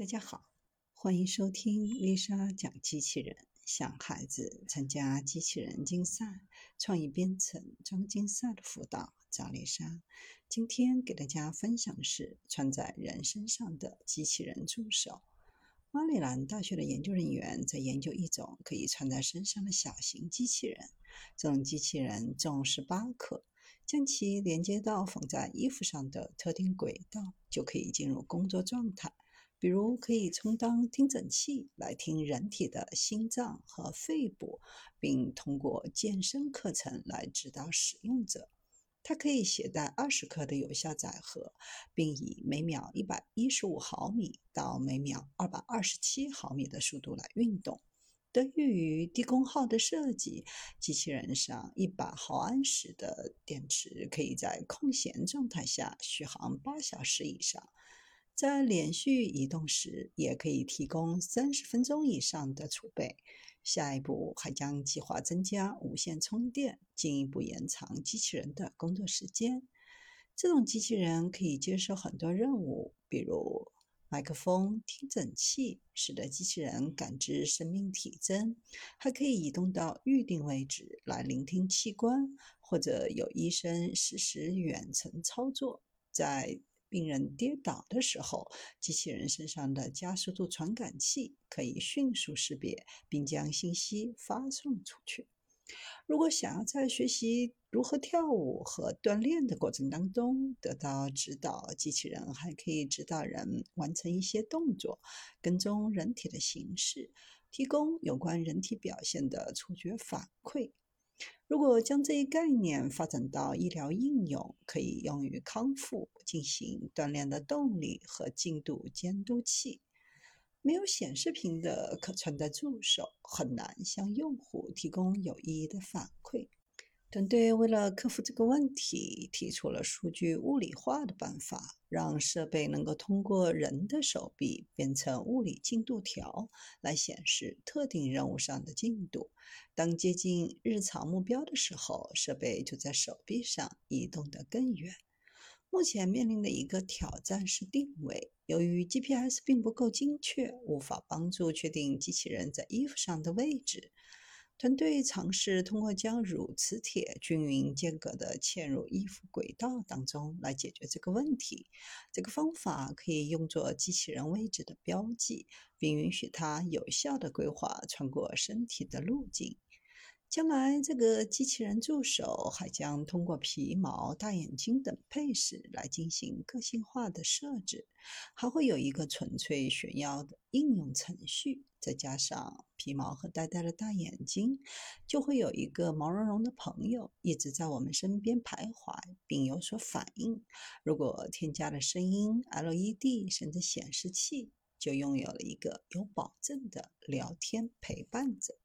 大家好，欢迎收听丽莎讲机器人。想孩子参加机器人竞赛、创意编程、装竞赛的辅导，找丽莎。今天给大家分享的是穿在人身上的机器人助手。马里兰大学的研究人员在研究一种可以穿在身上的小型机器人。这种机器人重十八克，将其连接到缝在衣服上的特定轨道，就可以进入工作状态。比如可以充当听诊器来听人体的心脏和肺部，并通过健身课程来指导使用者。它可以携带二十克的有效载荷，并以每秒一百一十五毫米到每秒二百二十七毫米的速度来运动。得益于低功耗的设计，机器人上一百毫安时的电池可以在空闲状态下续航八小时以上。在连续移动时，也可以提供三十分钟以上的储备。下一步还将计划增加无线充电，进一步延长机器人的工作时间。这种机器人可以接受很多任务，比如麦克风、听诊器，使得机器人感知生命体征；还可以移动到预定位置来聆听器官，或者有医生实时远程操作。在病人跌倒的时候，机器人身上的加速度传感器可以迅速识别，并将信息发送出去。如果想要在学习如何跳舞和锻炼的过程当中得到指导，机器人还可以指导人完成一些动作，跟踪人体的形式，提供有关人体表现的触觉反馈。如果将这一概念发展到医疗应用，可以用于康复、进行锻炼的动力和进度监督器。没有显示屏的可穿戴助手，很难向用户提供有意义的反馈。团队为了克服这个问题，提出了数据物理化的办法，让设备能够通过人的手臂变成物理进度条，来显示特定任务上的进度。当接近日常目标的时候，设备就在手臂上移动得更远。目前面临的一个挑战是定位，由于 GPS 并不够精确，无法帮助确定机器人在衣服上的位置。团队尝试通过将乳磁铁均匀间隔的嵌入衣服轨道当中来解决这个问题。这个方法可以用作机器人位置的标记，并允许它有效的规划穿过身体的路径。将来，这个机器人助手还将通过皮毛、大眼睛等配饰来进行个性化的设置，还会有一个纯粹炫耀的应用程序。再加上皮毛和呆呆的大眼睛，就会有一个毛茸茸的朋友一直在我们身边徘徊，并有所反应。如果添加了声音、LED 甚至显示器，就拥有了一个有保证的聊天陪伴者。